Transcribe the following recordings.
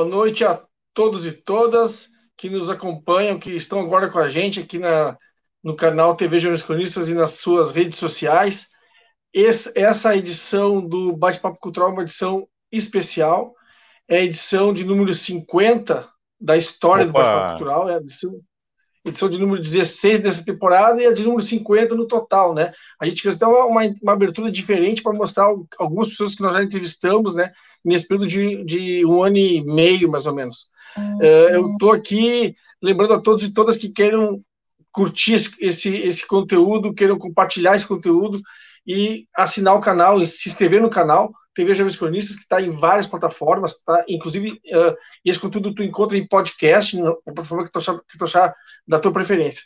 Boa noite a todos e todas que nos acompanham, que estão agora com a gente aqui na, no canal TV Jornais Cronistas e nas suas redes sociais. Esse, essa edição do Bate-Papo Cultural é uma edição especial, é a edição de número 50 da história Opa. do Bate-Papo Cultural, é a edição edição de número 16 dessa temporada e a de número 50 no total, né? A gente quis dar uma, uma abertura diferente para mostrar algumas pessoas que nós já entrevistamos, né? Nesse período de, de um ano e meio, mais ou menos. Uhum. Uh, eu estou aqui lembrando a todos e todas que queiram curtir esse, esse conteúdo, queiram compartilhar esse conteúdo e assinar o canal, se inscrever no canal, TV Jovens Cronistas, que está em várias plataformas, tá? inclusive uh, esse conteúdo tu encontra em podcast, na plataforma que tu achar, que tu achar da tua preferência.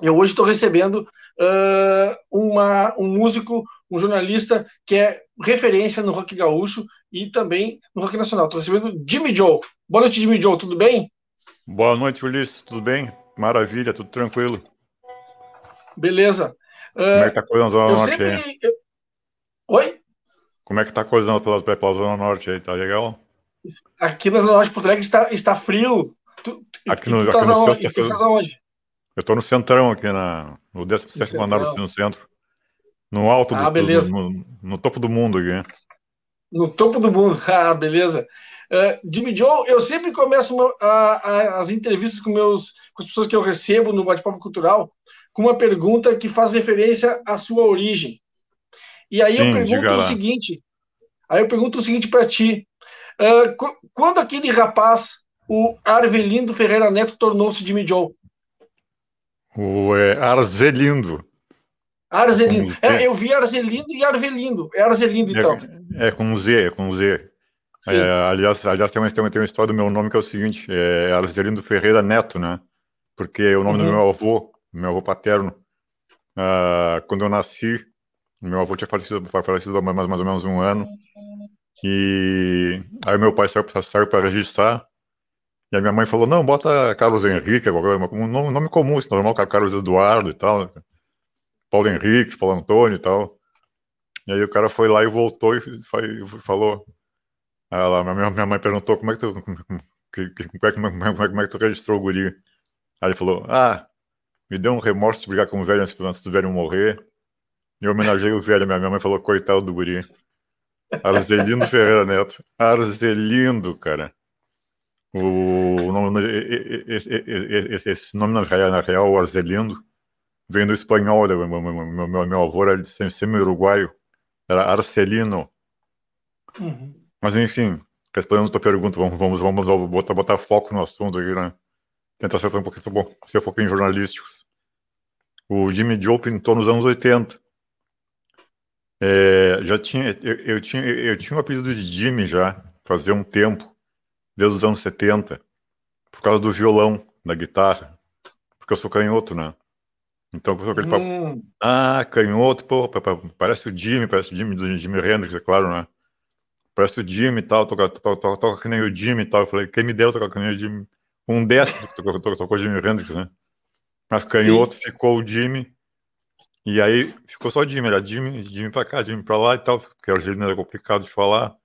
Eu hoje estou recebendo uh, uma, um músico, um jornalista que é referência no rock gaúcho e também no rock nacional. Estou recebendo Jimmy Joe. Boa noite, Jimmy Joe, tudo bem? Boa noite, Ulisses, tudo bem? Maravilha, tudo tranquilo. Beleza. Uh, Como é que tá a coisa na Zona Norte sempre... aí? Oi? Como é que tá a coisa pela, pela Zona Norte aí? Tá legal? Aqui na Zona Norte Porto Alegre está, está frio. Tu, aqui no, tu aqui no centro, tá frio. Eu tô no centrão aqui, na, no 17 andar no centro. No alto ah, do, beleza. No, no, topo do mundo aqui. No topo do mundo, ah, beleza. Uh, Jimmy Joe, eu sempre começo uma, a, a, as entrevistas com, meus, com as pessoas que eu recebo no Bate-Papo Cultural com uma pergunta que faz referência à sua origem. E aí Sim, eu pergunto o seguinte, aí eu pergunto o seguinte para ti, uh, quando aquele rapaz, o Arvelindo Ferreira Neto, tornou-se Jimmy Joe? O é, Arzelindo. Arzelindo. É, eu vi Arzelindo e Arvelindo. É Arzelindo, então. É, é com Z, é com Z. É, aliás, aliás tem, uma, tem, uma, tem uma história do meu nome que é o seguinte, é Arzelindo Ferreira Neto, né? Porque é o nome uhum. do meu avô, meu avô paterno. Uh, quando eu nasci, meu avô tinha falecido, falecido há mais, mais ou menos um ano. E aí meu pai saiu, saiu para registrar. E a minha mãe falou: não, bota Carlos Henrique, um nome, nome comum, assim, normal, Carlos Eduardo e tal. Paulo Henrique, Paulo Antônio e tal. E aí o cara foi lá e voltou e falou. Ela, minha, minha mãe perguntou como é que tu. Como é que, como, é, como, é, que tu registrou o guri? Aí ele falou: Ah, me deu um remorso de brigar com o velho antes, antes do velho morrer. E homenageei o velho. Minha mãe falou, coitado do guri. Arzelindo Ferreira Neto. Arzelindo, cara. O nome, esse, esse nome na real, na real, Arzelindo, vem do espanhol. Meu, meu, meu, meu avô era semi-uruguaio. Era Arcelino. Uhum. Mas, enfim, respondendo a tua pergunta, vamos, vamos, vamos botar, botar foco no assunto aqui, né? Tentar ser um pouquinho, ser um pouquinho jornalísticos. O Jimmy Joe pintou nos anos 80. É, já tinha, eu, eu, tinha, eu tinha o apelido de Jimmy já, fazia um tempo, desde os anos 70, por causa do violão, da guitarra, porque eu sou canhoto, né? Então, aquele papo, hum. ah, canhoto, pô, parece o Jimmy, parece o Jimmy do Jimmy Hendrix, é claro, né? Parece o Jimmy e tal, toca, toca, toca, toca que nem o Jimmy e tal. Eu falei, quem me deu tocar que nem o Jimmy? Um destro que tocou, tocou, tocou Jimmy Hendrix, né? Mas canhoto Sim. ficou o Jimmy e aí ficou só Jimmy, era Jimmy, Jimmy pra cá, Jimmy pra lá e tal, porque a Argelina era complicado de falar.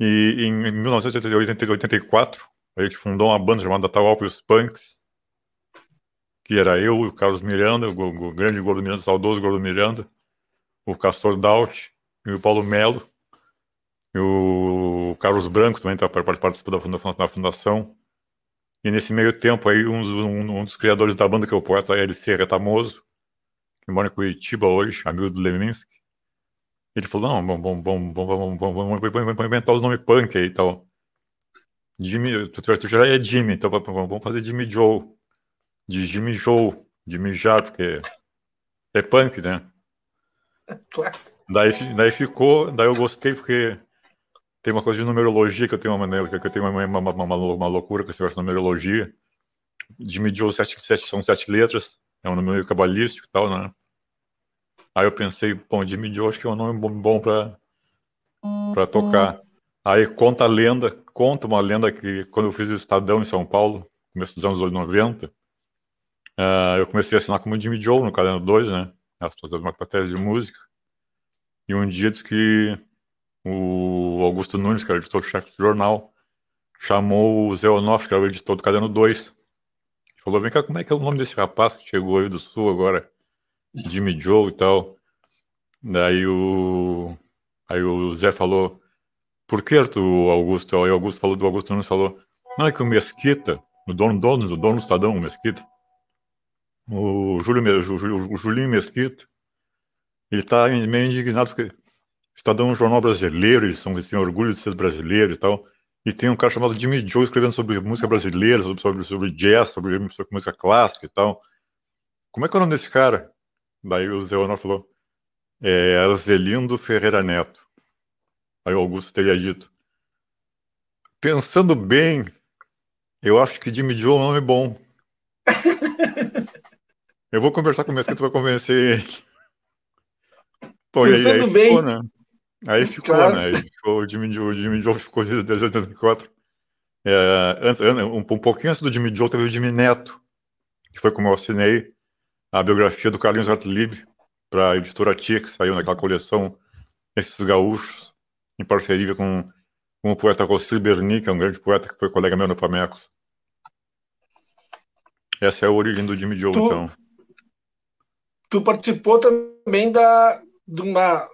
E em 1984, a gente fundou uma banda chamada os Punks, que era eu, o Carlos Miranda, o, o grande Gordo Miranda, o saudoso Gordo Miranda, o Castor Daut e o Paulo Melo, e o Carlos Branco também tá, participou da fundação, da fundação. E nesse meio tempo aí, um, um, um dos criadores da banda, que é o poeta LC Retamoso, que mora em Curitiba hoje, amigo do Leminski. Ele falou, não, bom, bom, bom, bom, vamos, vamos inventar os nomes punk aí e tal. Jimmy, tu, tu já é Jimmy, então vamos fazer Jimmy Joe. De Jimmy Joe, Jimmy Jar, porque é punk, né? Daí, daí ficou, daí eu gostei porque tem uma coisa de numerologia que eu tenho uma, que eu tenho uma, uma, uma, uma loucura com esse negócio de numerologia. Jimmy Joe sete, sete, são sete letras é um nome meio cabalístico e tal, né? Aí eu pensei, bom, Jimmy Joe acho que é um nome bom, para para tocar. Aí conta a lenda, conta uma lenda que quando eu fiz o Estadão em São Paulo, começo dos anos 90, uh, eh, eu comecei a assinar como Jimmy Joe no Caderno 2, né? Fazendo uma matéria de música. E um dia diz que o Augusto Nunes, que era editor-chefe do jornal, chamou o Zé Onofre, que era o editor do Caderno 2. Falou, vem cá, como é que é o nome desse rapaz que chegou aí do Sul agora? Jimmy Joe e tal. Daí o, aí o Zé falou, por que o Augusto? Aí o Augusto falou do Augusto Nunes, falou, não, é que o Mesquita, o dono, dono, dono do Estadão, o Mesquita, o, Júlio, o, Julinho Mesquita, ele tá meio indignado porque Estadão é um jornal brasileiro, eles, são, eles têm orgulho de ser brasileiro e tal. E tem um cara chamado Jimmy Joe escrevendo sobre música brasileira, sobre, sobre, sobre jazz, sobre, sobre, música clássica e tal. Como é que é o nome desse cara? Daí o Zé Honor falou, é Arzelindo Ferreira Neto. Aí o Augusto teria dito, pensando bem, eu acho que Jimmy Joe é um nome bom. eu vou conversar com o Mesquita para convencer ele. Pô, pensando aí, aí bem... ficou, né? Aí ficou, claro. né? Aí ficou, o Jimmy Joe, o Jimmy Joe ficou desde 84. É, antes, um, um pouquinho antes do Jimmy Joe teve o Jimmy Neto, que foi como eu assinei a biografia do Carlinhos Gottlieb para a editora Tia, que saiu naquela coleção Esses Gaúchos, em parceria com, com o poeta Rossi Berni, que é um grande poeta que foi colega meu no Famecos. Essa é a origem do Jimmy Joe, tu, então. Tu participou também da, de uma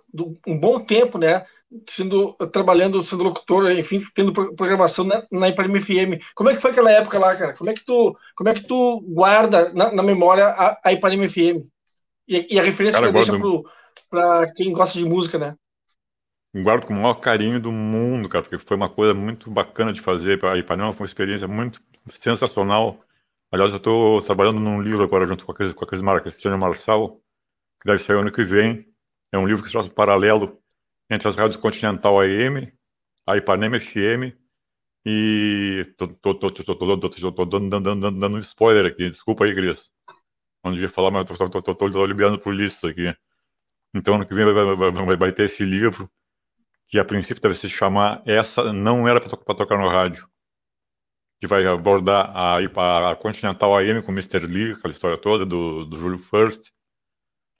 um bom tempo, né? Sendo, trabalhando, sendo locutor, enfim, tendo programação na, na IPM FM. Como é que foi aquela época lá, cara? Como é que tu, como é que tu guarda na, na memória a, a IPM FM? E, e, a referência cara, que deixa para quem gosta de música, né? Guardo com o maior carinho do mundo, cara, porque foi uma coisa muito bacana de fazer. A Ipanema foi uma experiência muito sensacional. Aliás, eu estou trabalhando num livro agora junto com a com a Cris Cristiano Marçal, que deve sair ano que vem, é um livro que traz um paralelo entre as rádios Continental AM, a Ipanema FM e. Tô dando, um spoiler aqui, desculpa aí, Cris. Não devia falar, mas tô liberando por lista aqui. Então, ano que vem vai, vai, vai, ter esse livro, que a princípio deve se chamar Essa Não Era para to Tocar no Rádio, que vai abordar a, a Continental AM com Mr. Lee, aquela história toda do, do Júlio First,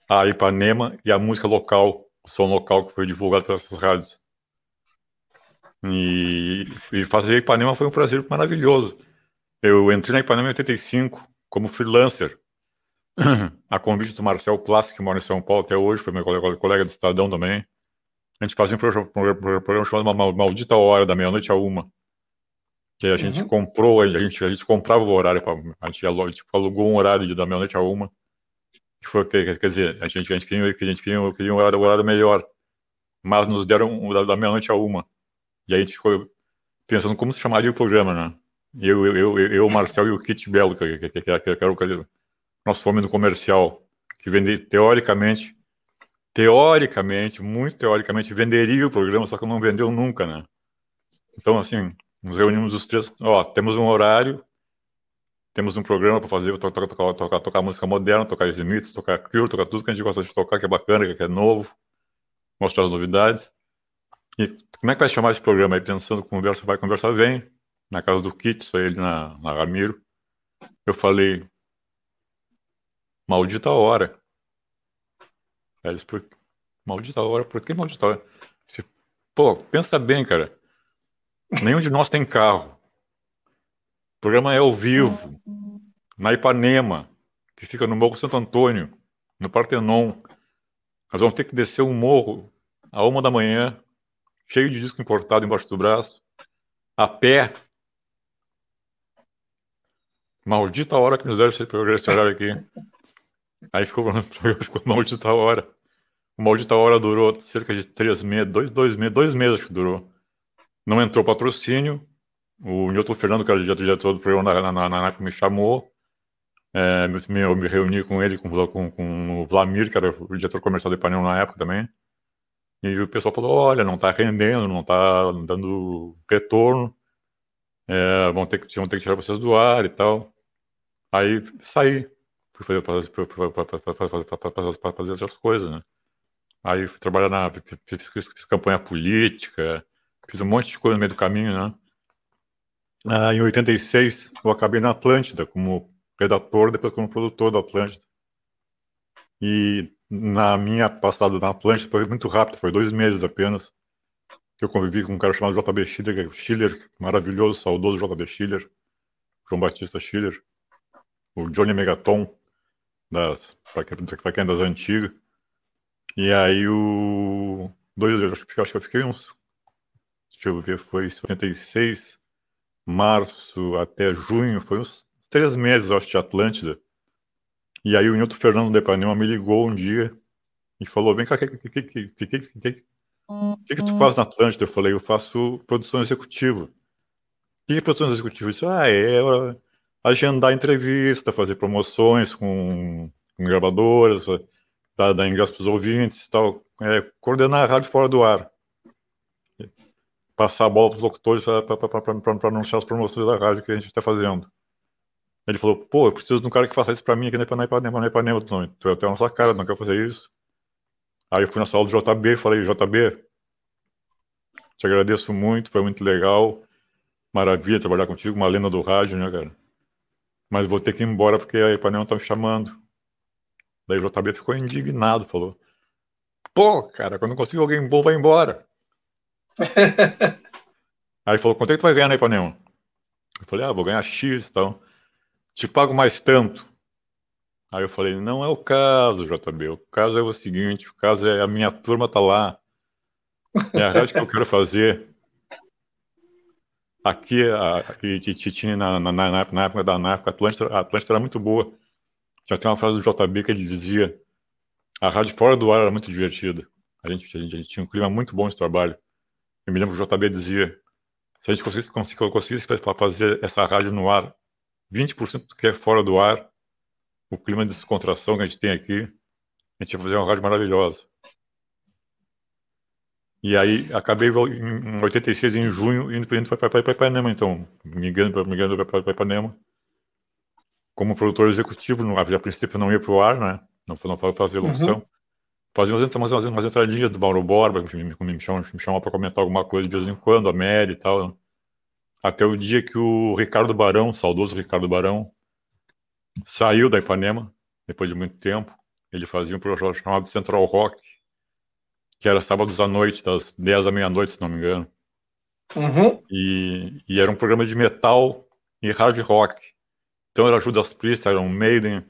a Ipanema e a música local, som local que foi divulgado pelas rádios. E, e fazer Ipanema foi um prazer maravilhoso. Eu entrei na Ipanema em 85 como freelancer, a convite do Marcel Plassi, que mora em São Paulo até hoje, foi meu colega, colega do Estadão também. A gente fazia um programa, chamado Maldita Hora, da meia-noite a uma. Que a gente uhum. comprou, a gente, a gente comprava o horário, pra, a, gente, alugou um horário da meia-noite a uma que foi, quer dizer, a gente, a gente queria, a gente queria, queria um horário, um horário melhor, mas nos deram um, da, da meia-noite a uma. E aí a gente ficou pensando como se chamaria o programa, né? Eu, eu, eu, eu o Marcel e o Kit Belo, que, que, que, que, que era o nosso fome no comercial, que vende, teoricamente, teoricamente, muito teoricamente, venderia o programa, só que não vendeu nunca, né? Então, assim, nos reunimos os três, ó, temos um horário, temos um programa para fazer, tocar, tocar, tocar, música moderna, tocar Smith, tocar Cure, tocar tudo que a gente gosta de tocar, que é bacana, que é novo, mostrar as novidades. E como é que vai chamar esse programa aí? Pensando, conversa vai, conversa vem, na casa do Kit, só ele na, na Ramiro. Eu falei, maldita hora. Aí eles, por... maldita hora, por que maldita hora? Pô, pensa bem, cara. Nenhum de nós tem carro. O programa é ao vivo, na Ipanema, que fica no Morro Santo Antônio, no Partenon. Nós vamos ter que descer um morro a uma da manhã, cheio de disco importado embaixo do braço, a pé. Maldita hora que nos deram esse horário aqui. Aí ficou, ficou maldita hora. O maldita hora durou cerca de três meses, dois, dois meses, dois meses que durou. Não entrou patrocínio, o Newton Fernando, que era o diretor do programa na, na, na, época, me chamou. É, me, eu me reuni com ele, com, com, com o Vlamir, que era o diretor comercial do Ipanema na época também. E o pessoal falou: olha, não está rendendo, não está dando retorno, é, vão, ter que, vão ter que tirar vocês do ar e tal. Aí saí, fui fazer, fazer, fazer, fazer outras coisas, né? Aí fui trabalhar na. Fiz, fiz, fiz campanha política, fiz um monte de coisa no meio do caminho, né? Ah, em 86, eu acabei na Atlântida como redator, depois como produtor da Atlântida. E na minha passada na Atlântida foi muito rápido, foi dois meses apenas. que eu convivi com um cara chamado JB Schiller, Schiller maravilhoso, saudoso JB Schiller, João Batista Schiller, o Johnny Megaton, para quem é das antigas. E aí o. Dois, acho, acho que eu fiquei uns. Deixa eu ver, foi 76, março até junho, foi uns três meses, acho, de Atlântida. E aí o Nilton Fernando de Panema me ligou um dia e falou, vem cá, o que, que, que, que, que, tu faz na Atlântida? Eu falei, eu faço produção executiva. O que é produção executiva? Eu disse, ah, é, é agendar entrevista, fazer promoções com, com gravadoras, dar, dar ingresso para os ouvintes e tal, é, coordenar a rádio fora do ar. Passar a bola para os locutores para anunciar as promoções da rádio que a gente está fazendo. Ele falou, pô, eu preciso de um cara que faça isso para mim aqui na Ipanema, na Ipanema. Tu é até a nossa cara, não quer fazer isso. Aí eu fui na sala do JB e falei, JB, te agradeço muito, foi muito legal. Maravilha trabalhar contigo, uma lenda do rádio, né, cara? Mas vou ter que ir embora porque a Ipanema tá me chamando. Daí o JB ficou indignado, falou: Pô, cara, quando consigo alguém bom, vai embora. Aí falou: Quanto é que tu vai ganhar na Ipanema? Eu falei: Ah, vou ganhar X e tal. Te pago mais tanto. Aí eu falei: Não é o caso, JB. O caso é o seguinte: o caso é a minha turma tá lá. É a rádio que eu quero fazer. Aqui, a, tinha na, na, na, na, época da na época, Atlântida, a Atlântida era muito boa. Já tem uma frase do JB que ele dizia: a rádio fora do ar era muito divertida. A gente, a gente, a gente tinha um clima muito bom de trabalho. Eu me lembro que o JB dizia: se a gente conseguisse, conseguisse fazer essa rádio no ar, 20% do que é fora do ar, o clima de descontração que a gente tem aqui, a gente ia fazer uma rádio maravilhosa. E aí acabei em 86, em junho, indo para Ipanema, então, migrando para Ipanema. Como produtor executivo, a princípio não ia para o ar, né? Não, não fazer locução. Uhum. Fazia umas, umas, umas, umas entradinhas do Mauro Borba, que me, me, chamam, me para comentar alguma coisa de vez em quando, a Mary e tal. Né? Até o dia que o Ricardo Barão, saudoso Ricardo Barão, saiu da Ipanema, depois de muito tempo. Ele fazia um projeto chamado Central Rock, que era sábados à noite, das 10 à meia-noite, se não me engano. Uhum. E, e, era um programa de metal e hard rock. Então era Judas Priest, era um Maiden,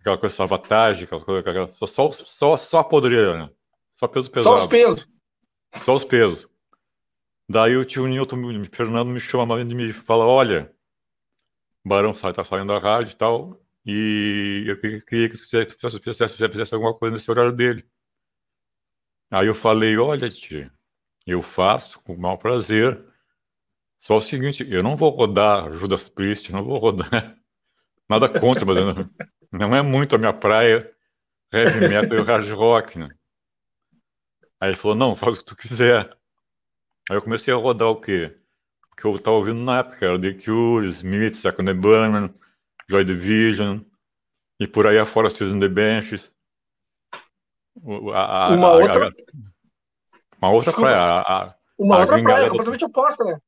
aquela coisa Savatage, aquela coisa, aquela, só, só, só, só a podreira, né? Só peso pesado. Só os pesos. Só os pesos. Daí o tio Nilton, o Fernando me chama e me fala, olha, o Barão tá saindo da rádio e tal, e eu queria que você fizesse, fizesse, fizesse alguma coisa nesse horário dele. Aí eu falei, olha, tia, eu faço com o maior prazer. Só o seguinte, eu não vou rodar Judas Priest, não vou rodar nada contra, mas não, não é muito a minha praia heavy metal e hard rock, né? Aí ele falou, não, faz o que tu quiser. Aí eu comecei a rodar o quê? O que eu tava ouvindo na época, era The Cure, Smith, Second Burman, Joy Division, e por aí afora Susan the Benches. A, a, uma outra. A, uma outra praia. A, uma outra praia, completamente oposta, né?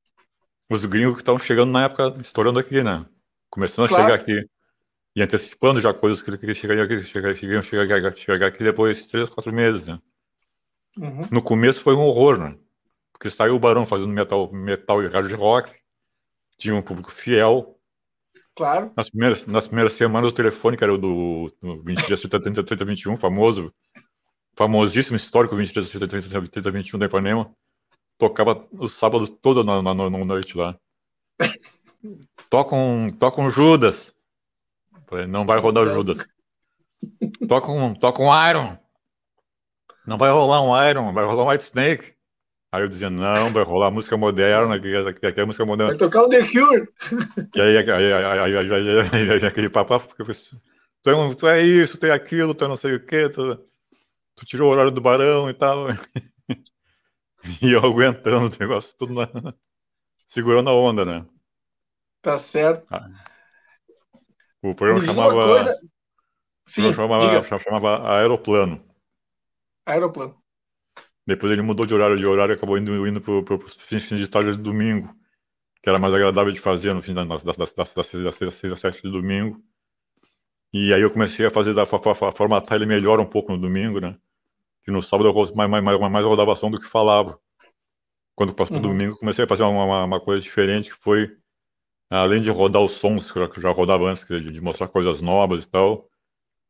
Os gringos que estão chegando na época, estourando aqui, né? Começando claro. a chegar aqui. E antecipando já coisas que, que chegariam aqui, chegariam, chegariam, chegar aqui depois de três, quatro meses, né? Uhum. No começo foi um horror, né? Porque saiu o Barão fazendo metal, metal e hard rock, tinha um público fiel. Claro. Nas primeiras, nas primeiras semanas, o telefone, que era o do, do 20 dias 30, 30, 21, famoso, famosíssimo histórico 23 30, 30, 30, 21 da Ipanema, tocava o sábado todo na, na, na noite lá. Toca um, toca um Judas. Não vai rodar o Judas. Toca um, toca um Iron. Não vai rolar um Iron, vai rolar um White Snake. Aí eu dizia, não, vai rolar música moderna, que, que é música moderna. Vai tocar o The Cure. E aí, aí, aí, aí, aí, aquele papo, tu é, um, tu é isso, tu é aquilo, tu é não sei o quê, tu, tu tirou o horário do barão e tal. E eu aguentando o negócio tudo na... segurando a onda, né? Tá certo. Ah. O programa chamava. Coisa... Sim, o programa chamava, chamava Aeroplano. Aeroplano. Depois ele mudou de horário de horário e acabou indo, indo para os fins de tarde de domingo, que era mais agradável de fazer no fim das, das, das, das, das, das, das 6 às 7 de domingo. E aí eu comecei a fazer da formatar ele melhor um pouco no domingo, né? que no sábado eu mais, mais, mais, mais rodavam do que falava. quando passou uhum. domingo, comecei a fazer uma, uma, coisa diferente, que foi, além de rodar os sons que eu já rodava antes, de, de mostrar coisas novas e tal,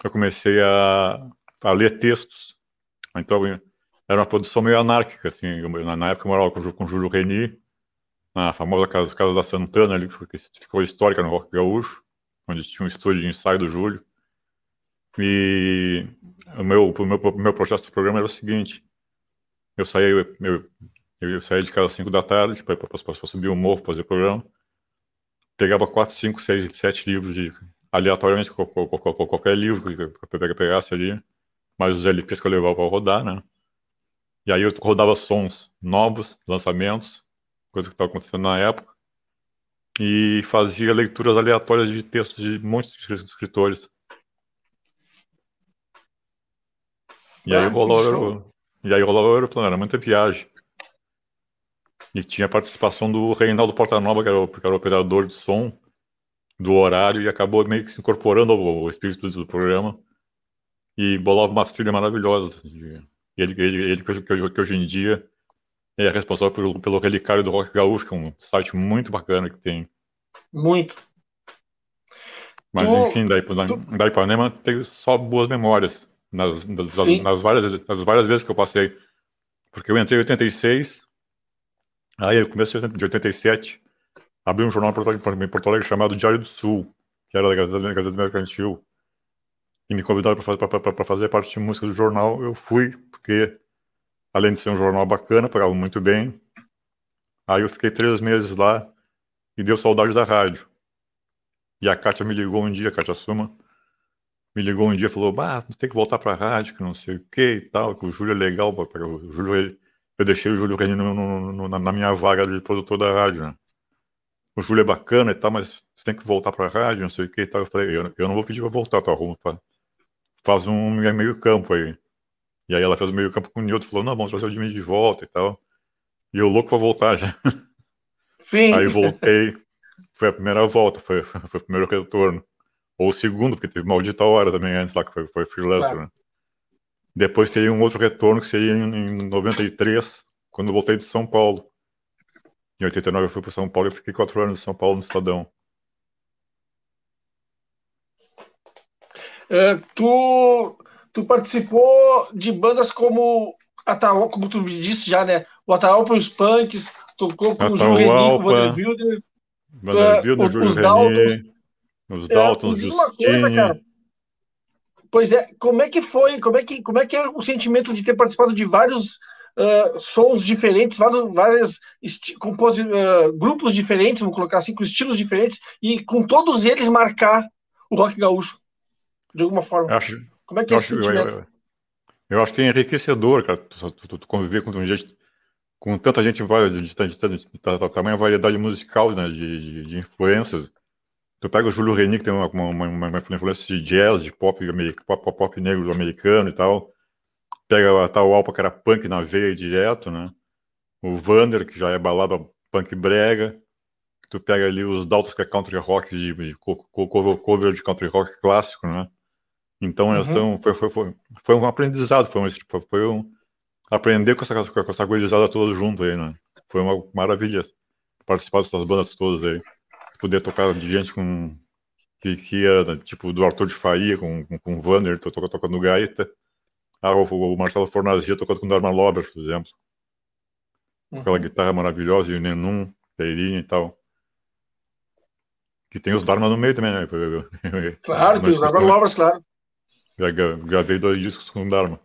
eu comecei a, a ler textos. Então, era uma produção meio anárquica, assim. Eu, na, época eu morava com, com o Júlio Reni, na famosa casa, casa da Santana, ali, que ficou histórica no Rock Gaúcho, onde tinha um estúdio de ensaio do Júlio. E o meu, o meu, o meu processo do programa era o seguinte: eu saía, eu, eu, eu saía de casa às 5 da tarde para subir o morro, fazer o programa. Pegava 4, 5, 6, 7 livros de aleatoriamente qualquer livro que eu pegasse ali, mas os LPs que eu levava para rodar, né? E aí eu rodava sons novos, lançamentos, coisa que estava acontecendo na época, e fazia leituras aleatórias de textos de muitos escritores. E aí ah, rolou, e aí rolou o aeroplano, era muita viagem. E tinha a participação do Reinaldo Portanova, que era o, que era o operador de som do horário, e acabou meio que se incorporando ao, ao espírito do programa. E bolava uma trilha maravilhosa. E ele, ele, ele que, que, hoje em dia é responsável pelo, pelo Relicário do Rock Gaúcho, que é um site muito bacana que tem. Muito. Mas, tu, enfim, da, da, da Ipanema teve só boas memórias nas, nas, nas, várias, nas várias vezes que eu passei. Porque eu entrei em 86, aí eu comecei de 87, abri um jornal em Porto Alegre chamado Diário do Sul, que era da Gazeta, Gazeta Mercantil, e me convidaram para fazer parte de música do jornal. Eu fui, porque além de ser um jornal bacana, pagava muito bem. Aí eu fiquei três meses lá e deu saudade da rádio. E a Kátia me ligou um dia, a Kátia Suma, me ligou um dia e falou: Bah, tem que voltar para a rádio, que não sei o que e tal, que o Júlio é legal. O Júlio, eu deixei o Júlio Reni na minha vaga de produtor da rádio, né? O Júlio é bacana e tal, mas você tem que voltar para a rádio, não sei o que e tal. Eu falei: Eu, eu não vou pedir para voltar, tu arruma, faz um meio campo aí. E aí ela fez o meio campo com o Nilton, falou: Não, vamos trazer o Jimmy de volta e tal. E eu louco para voltar já. Sim. Aí voltei, foi a primeira volta, foi, foi o primeiro retorno. Ou o segundo, porque teve maldita hora também antes lá, que foi, foi freelancer, claro. né? Depois teria um outro retorno que seria em, em 93, quando voltei de São Paulo. Em 89 eu fui para São Paulo e fiquei quatro anos em São Paulo no Estadão. É, tu, tu participou de bandas como Ataol, como tu me disse já, né? O Ataolpa e os Punks, tocou com o Júlio Reni, com o Vanderbilder, Vanderbilder, Júlio Reni, os Daltons, é, Justine. Pois é, como é que foi, como é que, como é que é o sentimento de ter participado de vários uh, sons diferentes, vários, vários uh, grupos diferentes, vamos colocar assim, com estilos diferentes, e com todos eles marcar o rock gaúcho, de alguma forma. Eu acho, como é que é esse acho, sentimento? Eu, eu, eu, acho que é enriquecedor, cara, tu, tu, tu conviver com gente com tanta gente de, de, de, de, de tamanha variedade musical, né, de, de, influências. Tu pega o Júlio Reni, que tem uma, uma, uma, influência de jazz, de pop, pop, pop negro americano e tal. Pega a tal Alpa, que era punk na veia direto, né? O Vander, que já é balada punk brega. Tu pega ali os Daltos, que é country rock, de, de cover de country rock clássico, né? Então, uhum. são, foi, foi, foi, foi um aprendizado, foi um, foi um aprender com essa, com essa gurizada toda junto aí, né? Foi uma maravilha participar dessas bandas todas aí poder tocar de gente com que, que era tipo do Arthur de Faria com, com, com o Vanner tocando, tocando gaita. Ah, o, o Marcelo Fornazia tocando com o Dharma Lober, por exemplo. Uhum. Aquela guitarra maravilhosa e o Nenum, Peirinha e tal. Que tem os Dharma no meio também, né? Claro, tem os Dharma Lovers, claro. Já gravei dois discos com o Dharma.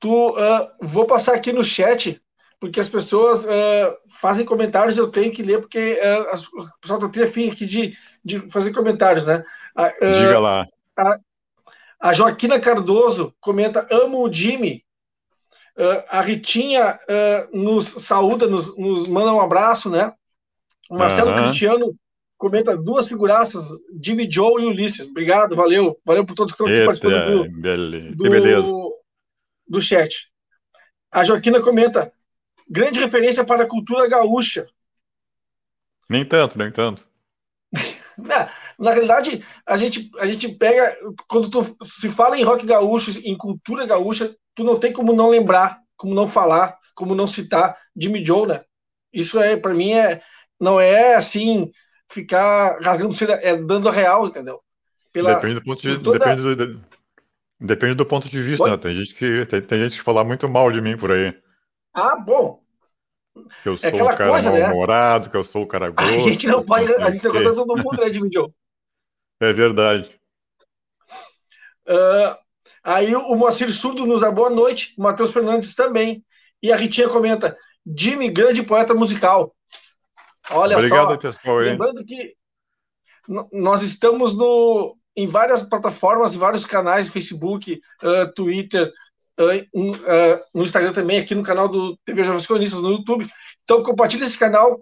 Tu, uh, vou passar aqui no chat porque as pessoas uh, fazem comentários, eu tenho que ler, porque uh, as, o pessoal está afim aqui de, de fazer comentários, né? Uh, Diga lá. A, a, Joaquina Cardoso comenta: amo o Jimmy. a Ritinha nos saúda, nos, nos, manda um abraço, né? O Marcelo Cristiano comenta duas figuraças, Jimmy Joe e Ulisses. Obrigado, valeu. Valeu por todos que estão aqui participando do, beleza. do, beleza. do chat. A Joaquina comenta: grande referência para a cultura gaúcha. Nem tanto, nem tanto. na, na realidade, a gente, a gente pega. Quando tu se fala em rock gaúcho, em cultura gaúcha, tu não tem como não lembrar, como não falar, como não citar Jimmy Joe, né? Isso é, para mim, é, não é assim, ficar rasgando seda, é dando a real, entendeu? Pela, depende do ponto de toda... depende, do, depende do ponto de vista, né? Tem gente que tem, tem, gente que fala muito mal de mim por aí. Ah, bom. Que eu é sou é o cara né? mal-humorado, né? que eu sou o cara grosso. A gente não pode, a gente tá contando todo mundo, né, Jimmy Joe? É verdade. Uh, aí o Moacir Surdo nos dá boa noite, o Matheus Fernandes também. E a Ritinha comenta: Jimmy, grande poeta musical. Olha Obrigado, só. pessoal. Lembrando que nós estamos no, em várias plataformas, vários canais, Facebook, uh, Twitter, um, uh, no Instagram também, aqui no canal do TV Jovens Cronistas, no YouTube. Então, compartilhe esse canal,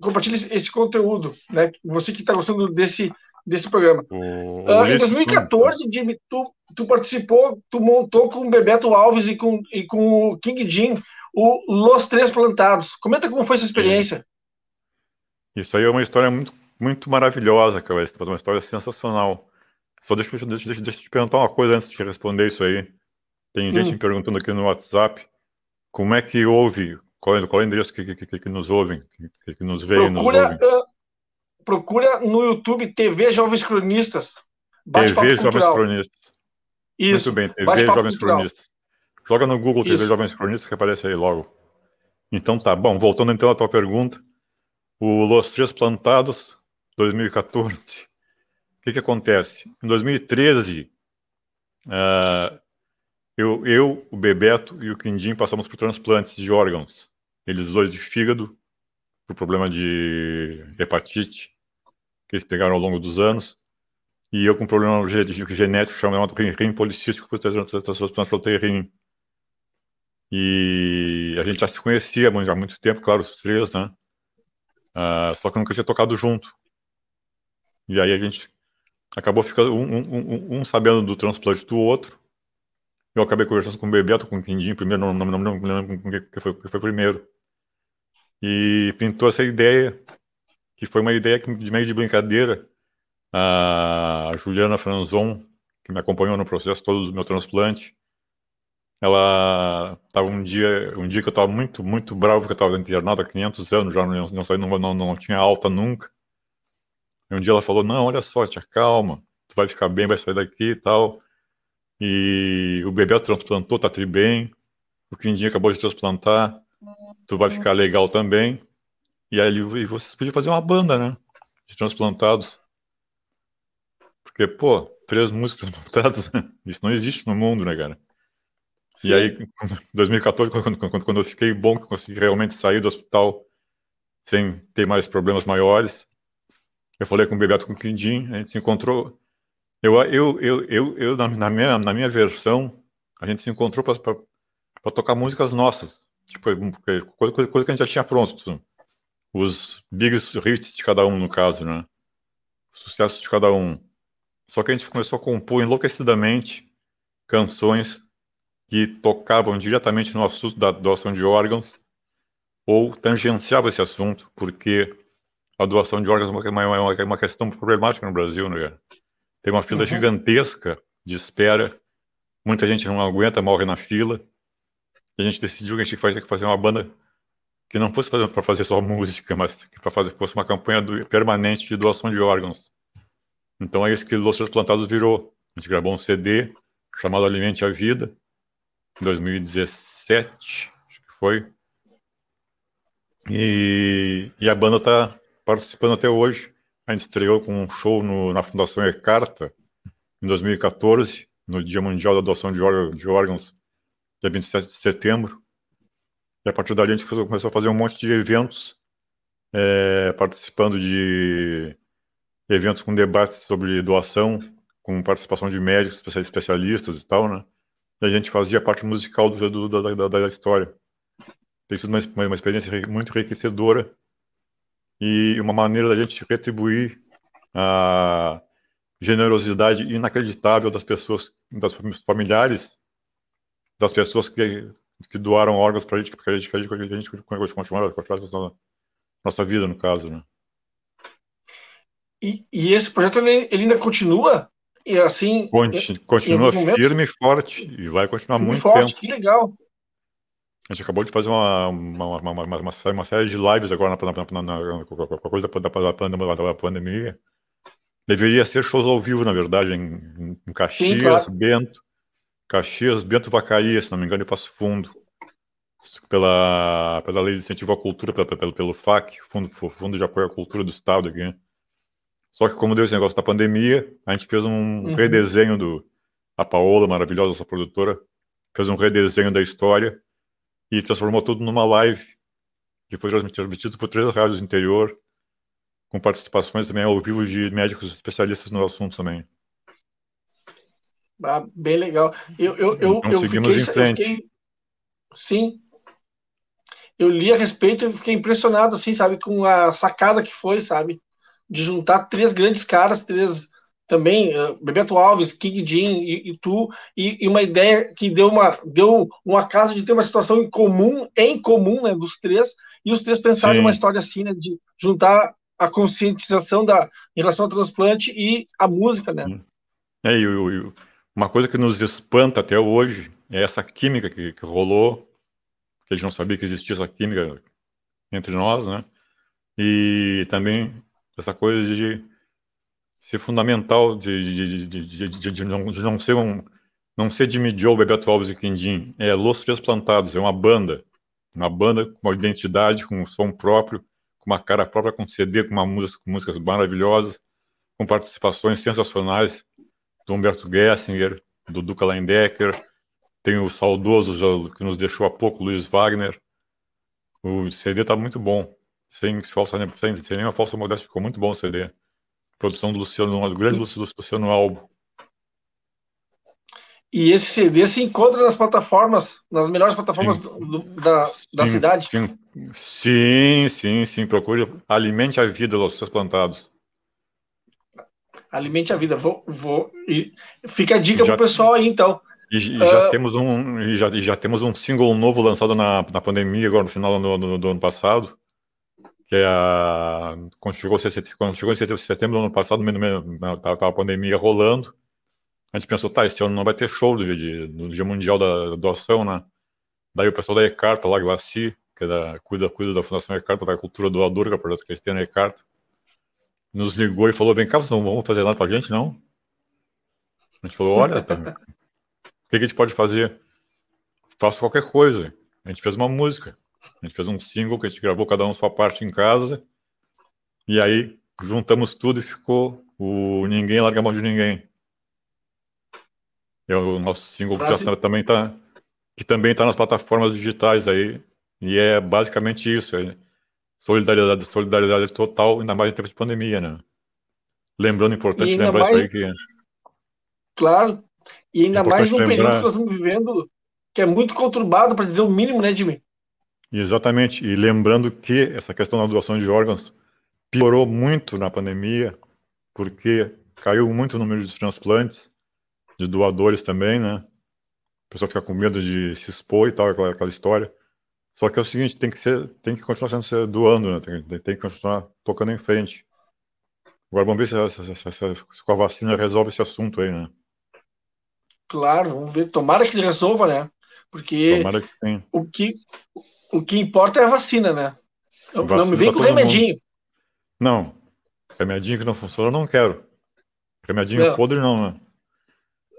compartilhe esse conteúdo, né? Você que está gostando desse, desse programa. O, em 2014, Jimmy, tu, tu participou, tu montou com o Bebeto Alves e com, e com o King Jim o Los Três Plantados. Comenta como foi essa experiência. Isso aí é uma história muito, muito maravilhosa, cara. Uma história sensacional. Só deixa, deixa, deixa, deixa eu te perguntar uma coisa antes de responder isso aí. Tem gente hum. perguntando aqui no WhatsApp como é que ouve, qual é, qual é o endereço que, que, que, que nos ouvem, que, que nos veem procura, nos uh, procura no YouTube TV Jovens Cronistas. TV Jovens Cronistas. Isso. Muito bem, TV Jovens cultural. Cronistas. Joga no Google TV Jovens Cronistas que aparece aí logo. Então tá, bom, voltando então à tua pergunta. O Los Três Plantados, 2014. O que, que acontece? Em 2013, uh, eu, eu, o Bebeto e o Quindim passamos por transplantes de órgãos. Eles dois de fígado, por problema de hepatite, que eles pegaram ao longo dos anos. E eu com problema genético chamado rim policístico, por transplantei rim. E a gente já se conhecia há muito tempo, claro, os três, né? Uh, só que nunca tinha tocado junto. E aí a gente acabou ficando um, um, um, um sabendo do transplante do outro. Eu acabei conversando com o Bebeto, com o Quindim, primeiro, não, não, não, não lembro que foi, que foi primeiro. E pintou essa ideia, que foi uma ideia que, de meio de brincadeira. A Juliana Franzon, que me acompanhou no processo todo do meu transplante, ela estava um dia, um dia que eu estava muito, muito bravo, porque eu estava internado há 500 anos, já não, não, não, não, não tinha alta nunca. E um dia ela falou: Não, olha só, tia, calma, tu vai ficar bem, vai sair daqui e tal. E o bebê transplantou, tá tri bem. O Quindinho acabou de transplantar, tu vai ficar legal também. E aí e você podia fazer uma banda, né? De transplantados. Porque, pô, três músicos transplantados, isso não existe no mundo, né, cara? Sim. E aí, em 2014, quando, quando, quando eu fiquei bom, que consegui realmente sair do hospital sem ter mais problemas maiores, eu falei com o Bebeto com o Quindim, a gente se encontrou. Eu, eu, eu, eu, eu na, minha, na minha versão, a gente se encontrou para tocar músicas nossas. Tipo, coisa, coisa, coisa, que a gente já tinha pronto. Os biggest hits de cada um, no caso, né? Sucessos de cada um. Só que a gente começou a compor enlouquecidamente canções que tocavam diretamente no assunto da doação de órgãos ou tangenciava esse assunto, porque a doação de órgãos é uma, é uma questão problemática no Brasil, né? Tem uma fila uhum. gigantesca de espera, muita gente não aguenta, morre na fila. E a gente decidiu que a gente tinha que fazer uma banda que não fosse para fazer só música, mas que para fazer fosse uma campanha do, permanente de doação de órgãos. Então é isso que Los Plantados virou. A gente gravou um CD chamado Alimente a Vida, 2017, acho que foi. E, e a banda está participando até hoje. A gente estreou com um show no, na Fundação Ecarta em 2014, no Dia Mundial da Adoção de, de Órgãos, dia 27 de setembro. E a partir dali a gente começou a fazer um monte de eventos, é, participando de eventos com debates sobre doação, com participação de médicos, especialistas e tal, né? e a gente fazia a parte musical do, do da, da, da, história. Tem sido uma, uma experiência muito enriquecedora e uma maneira da gente retribuir a generosidade inacreditável das pessoas, das familiares, das pessoas que, que doaram órgãos para a gente, para a gente, a gente, continuar a nossa vida, no caso, né? E, e esse projeto ele, ele ainda continua? E assim. Continua, continua firme e forte. E vai continuar muito forte, tempo. Que legal. A gente acabou de fazer uma, uma, uma, uma, uma série de lives agora na, na, na, na coisa da, pandemia. Deveria ser shows ao vivo, na verdade, em, em Caxias, Sim, claro. Bento, Caxias, Bento Vacaria, se não me engano, e Passo Fundo. Pela, pela Lei de Incentivo à Cultura, pelo, pelo, pelo FAC, Fundo, Fundo de Apoio à Cultura do Estado aqui. Só que como deu esse negócio da pandemia, a gente fez um uhum. redesenho do... A Paola, maravilhosa, essa produtora, fez um redesenho da história e transformou tudo numa live que foi transmitido por três rádios do interior, com participações também ao vivo de médicos especialistas no assunto também. Ah, bem legal. Eu, eu, eu, então, eu seguimos fiquei, em frente. Fiquei, sim. Eu li a respeito e fiquei impressionado, assim, sabe, com a sacada que foi, sabe, de juntar três grandes caras, três também, uh, Bebeto Alves, King Jean e, e tu, e, e, uma ideia que deu uma deu um acaso de ter uma situação em comum, em comum, né, dos três, e os três pensaram Sim. uma história assim, né, de juntar a conscientização da em relação ao transplante e a música, né? É, e, e, uma coisa que nos espanta até hoje é essa química que, que rolou, que a gente não sabia que existia essa química entre nós, né? E também essa coisa de ser fundamental de, de, de, de, de, não, de não ser um não ser Jimmy Joe, Bebeto Alves e Quindim, é Los Três Plantados, é uma banda, uma banda com uma identidade, com um som próprio, com uma cara própria, com CD, com uma música, com músicas maravilhosas, com participações sensacionais do Humberto Gessinger, do Duca Leindecker, tem o saudoso que nos deixou há pouco, Luiz Wagner. O CD está muito bom, sem, falsa, sem, sem nenhuma falsa modéstia, ficou muito bom o CD. Produção do Luciano, do grande Luciano Albo. E esse CD se encontra nas plataformas, nas melhores plataformas do, da, sim, da cidade? Sim, sim, sim, sim. Procure Alimente a Vida dos seus plantados. Alimente a Vida. Vou, vou, e fica a dica para o pessoal aí, então. E, e já, uh, temos um, e já, já temos um single novo lançado na, na pandemia, agora no final do, do, do ano passado, que é a, quando, chegou, quando chegou em setembro do ano passado, estava a pandemia rolando, a gente pensou, tá, esse ano não vai ter show do dia, do dia mundial da doação, né? Daí o pessoal da Ecarta, lá, Glaci, que é da, cuida, cuida da Fundação Ecarta, da cultura doadora, que é o projeto que eles têm na Ecarta, nos ligou e falou, vem cá, vocês não vão fazer nada pra gente, não? A gente falou, olha, tá, o que, que a gente pode fazer? Faça qualquer coisa. A gente fez uma música. A gente fez um single que a gente gravou cada um sua parte em casa. E aí juntamos tudo e ficou o Ninguém Larga a Mão de Ninguém. É o nosso single que já tá, também tá que também está nas plataformas digitais aí. E é basicamente isso. É solidariedade, solidariedade total, ainda mais em tempos de pandemia, né? Lembrando, importante lembrar mais, isso aí que. Claro. E ainda mais num período que nós estamos vivendo que é muito conturbado, para dizer o mínimo, né, Jimmy? Exatamente. E lembrando que essa questão da doação de órgãos piorou muito na pandemia, porque caiu muito o número de transplantes, de doadores também, né? A pessoa fica com medo de se expor e tal, aquela, aquela história. Só que é o seguinte, tem que ser, tem que continuar sendo doando, né? Tem, tem, que continuar tocando em frente. Agora vamos ver se, se, se, se, com a vacina resolve esse assunto aí, né? Claro, vamos ver. Tomara que resolva, né? Porque que o que o que importa é a vacina, né? Vacina não me vem com remedinho. Mundo. Não. Remedinho que não funciona, eu não quero. Remedinho não. podre, não, né?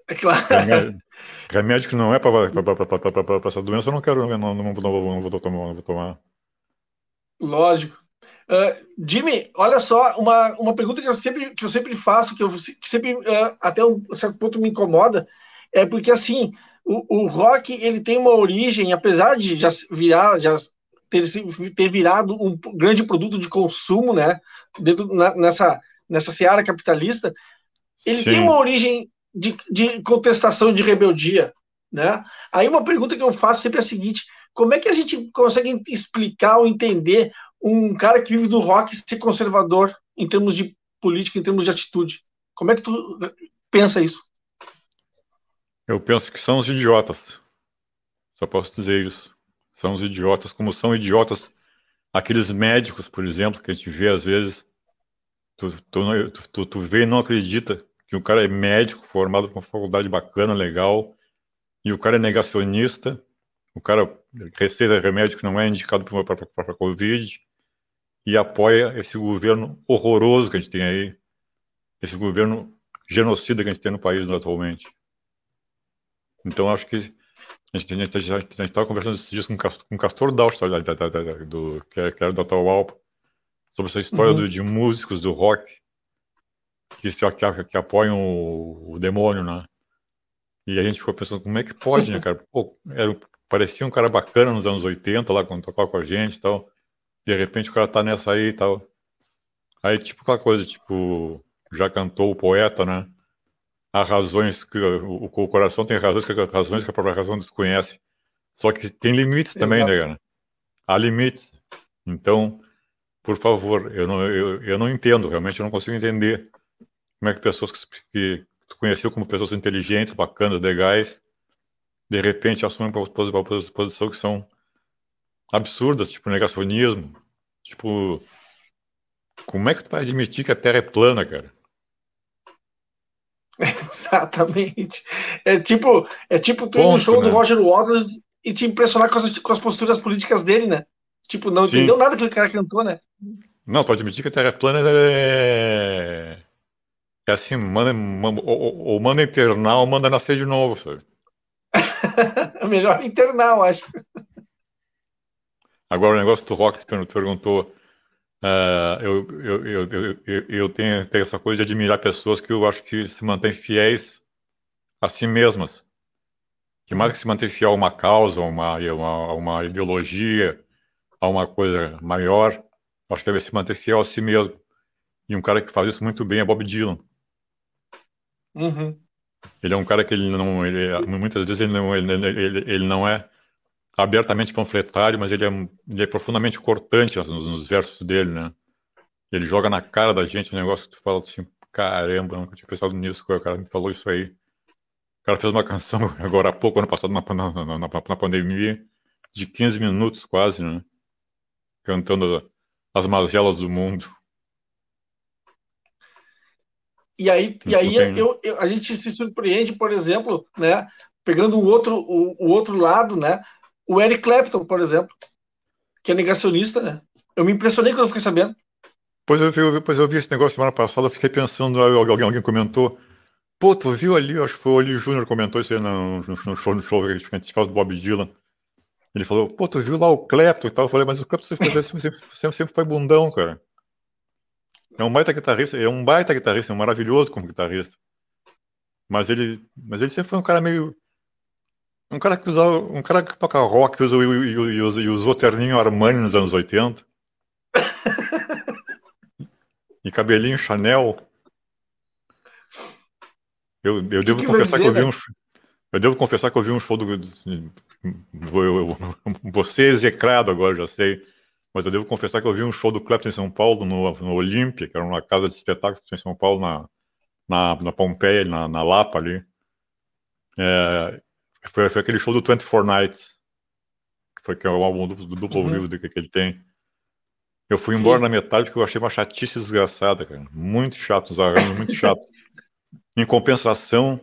É claro. Remédio, remédio que não é para essa doença, eu não quero, não, não, não, vou, não, vou, tomar, não vou tomar. Lógico. Uh, Jimmy, olha só, uma, uma pergunta que eu sempre, que eu sempre faço, que eu que sempre uh, até um certo ponto me incomoda, é porque assim, o, o rock ele tem uma origem, apesar de já virar, já ter, ter virado um grande produto de consumo, né, dentro na, nessa nessa seara capitalista, ele Sim. tem uma origem de, de contestação, de rebeldia, né? Aí uma pergunta que eu faço sempre é a seguinte: como é que a gente consegue explicar ou entender um cara que vive do rock ser conservador em termos de política, em termos de atitude? Como é que tu pensa isso? Eu penso que são os idiotas. Só posso dizer isso. São os idiotas, como são idiotas aqueles médicos, por exemplo, que a gente vê às vezes. Tu, tu, tu, tu vê e não acredita que o cara é médico, formado com faculdade bacana, legal, e o cara é negacionista, o cara receita remédio que não é indicado para a Covid e apoia esse governo horroroso que a gente tem aí, esse governo genocida que a gente tem no país atualmente. Então, acho que a gente estava conversando esses dias com, com o Castor Dausch, do, que, era, que era do Atahualpa, sobre essa história uhum. do, de músicos do rock que, que, que apoiam o, o, demônio, né? E a gente ficou pensando, como é que pode, né, cara? Pô, era, parecia um cara bacana nos anos 80, lá, quando tocava com a gente e tal. De repente o cara tá nessa aí e tal. Aí, tipo, aquela coisa, tipo, já cantou o poeta, né? Há razões que o, o coração tem razões que, razões que a própria razão desconhece. Só que tem limites também, né, cara? Há limites. Então, por favor, eu não, eu, eu não entendo, realmente eu não consigo entender como é que pessoas que, que tu conheceu como pessoas inteligentes, bacanas, legais, de repente assumem uma posição que são absurdas, tipo negacionismo. Tipo, como é que tu vai admitir que a Terra é plana, cara? Exatamente. É tipo, é tipo tu ir no show né? do Roger Waters e te impressionar com as, com as posturas políticas dele, né? Tipo, não Sim. entendeu nada que o cara cantou, né? Não, tu admitir que a Terra plana é. É assim, manda, manda, ou, ou manda internar ou manda nascer de novo, sabe? Melhor internar, acho. Agora, o negócio do rock, que tu perguntou, uh, eu, eu, eu, eu, eu tenho, tenho essa coisa de admirar pessoas que eu acho que se mantêm fiéis a si mesmas. Que mais que se manter fiel a uma causa, a uma, uma, uma ideologia, a uma coisa maior, acho que deve se manter fiel a si mesmo. E um cara que faz isso muito bem é Bob Dylan. Uhum. Ele é um cara que ele não, ele, muitas vezes ele não, ele, ele, ele não é abertamente panfletário, mas ele é, ele é profundamente cortante nos, nos, versos dele, né? Ele joga na cara da gente um negócio que tu fala assim, caramba, nunca tinha pensado nisso, o cara me falou isso aí. O cara fez uma canção agora há pouco, ano passado, na, na, na, na pandemia, de 15 minutos quase, né? Cantando as mazelas do mundo. E aí, e aí eu, eu, a gente se surpreende, por exemplo, né, pegando o outro, o, o, outro lado, né, o Eric Clapton, por exemplo, que é negacionista, né? Eu me impressionei quando eu fiquei sabendo. Pois eu, vi, pois eu vi esse negócio semana passada, eu fiquei pensando, alguém, alguém comentou, pô, tu viu ali, acho que foi o Oli Júnior comentou isso aí no, no, show, no show que a gente faz do Bob Dylan. Ele falou, pô, tu viu lá o Clapton e tal? Eu falei, mas o Clapton sempre, sempre, sempre, sempre foi bundão, cara. É um baita guitarrista, é um baita guitarrista, é um maravilhoso como guitarrista. Mas ele, mas ele sempre foi um cara meio um cara que usa, um cara que toca rock usa, e, e, e, e usou terninho Armani nos anos 80. e cabelinho Chanel. Eu, eu devo que confessar que eu vi um eu devo confessar que eu vi um show do vou, eu, vou ser execrado agora, já sei. Mas eu devo confessar que eu vi um show do Clapton em São Paulo, no, no Olímpia, que era uma casa de espetáculos em São Paulo, na, na, na Pompeia, na, na Lapa ali. É, foi, foi, aquele show do 24 Nights, que foi que é o álbum do, do duplo uhum. vivo que, que ele tem. Eu fui embora Sim. na metade porque eu achei uma chatice desgraçada, cara. Muito chato, os arranjos, muito chato. em compensação,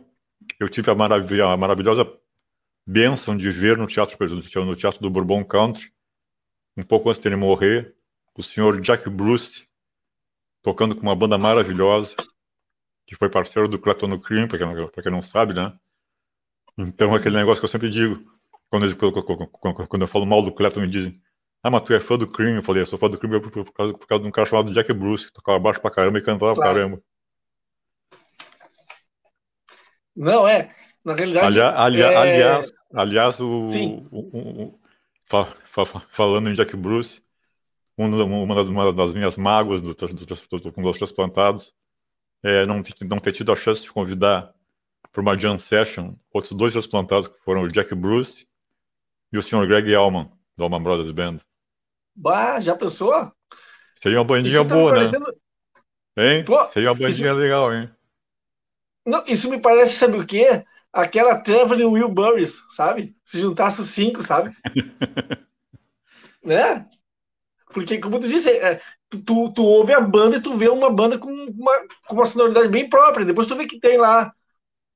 eu tive a, maravilha, a maravilhosa bênção de ver no teatro, no teatro do Bourbon Country, um pouco antes dele morrer, o senhor Jack Bruce tocando com uma banda maravilhosa, que foi parceiro do Clapton Cream, para quem, quem, não sabe, né? Então, aquele negócio que eu sempre digo, quando, eu, quando eu falo mal do Clapton, me dizem, ah, mas tu é fã do Cream? Eu falei, eu sou fã do Cream por, por, causa, por causa de um cara chamado Jack Bruce, que tocava baixo pra caramba e cantava claro. pra caramba. Não, é. Na realidade. Aliás, é... aliás, aliás o, o, o, fa, fa, falando em Jack Bruce, uma das, uma das minhas mágoas do, do, do, com os transplantados é não, não ter tido a chance de convidar para uma jam session outros dois transplantados que foram o Jack Bruce e o Sr. Greg Allman, do Allman Brothers Band. Bah, já pensou? Seria uma bandinha tá boa, parecendo... né? Hein? Pô, Seria uma bandinha isso... legal, hein? Não, isso me parece, sabe o quê? aquela Traveling Wilburys, sabe? Se juntasse os cinco, sabe? né? Porque, como tu disse, é, tu, tu ouve a banda e tu vê uma banda com uma, com uma sonoridade bem própria. Depois tu vê que tem lá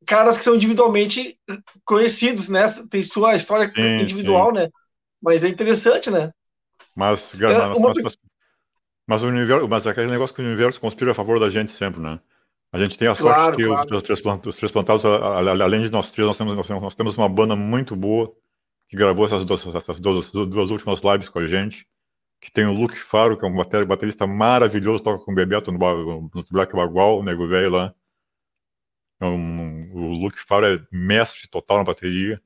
caras que são individualmente conhecidos, né? Tem sua história sim, individual, sim. né? Mas é interessante, né? Mas, é, mas, uma... mas, mas, o universo, mas aquele negócio que o universo conspira a favor da gente sempre, né? A gente tem a sorte claro, que claro. os, os, três plantados, além de nós três, nós temos, nós temos uma banda muito boa que gravou essas duas, essas duas, duas últimas lives com a gente. Que tem o Luke Faro, que é um baterista maravilhoso, toca com o Bebeto no, no Black Bagual, o nego velho lá. Um, o Luke Faro é mestre total na bateria.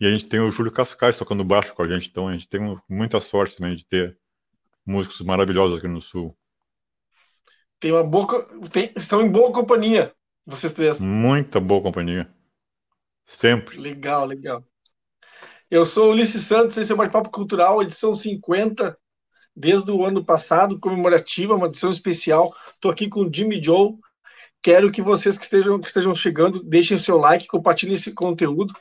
E a gente tem o Júlio Cascais tocando baixo com a gente, então a gente tem muita sorte também de ter músicos maravilhosos aqui no Sul. Tem uma boa, tem, estão em boa companhia, vocês três. Muita boa companhia. Sempre. Legal, legal. Eu sou Ulisses Santos, esse é o Bate-Papo Cultural, edição 50, desde o ano passado, comemorativa, uma edição especial. Estou aqui com o Jimmy Joe. Quero que vocês que estejam, que estejam chegando deixem o seu like, compartilhem esse conteúdo.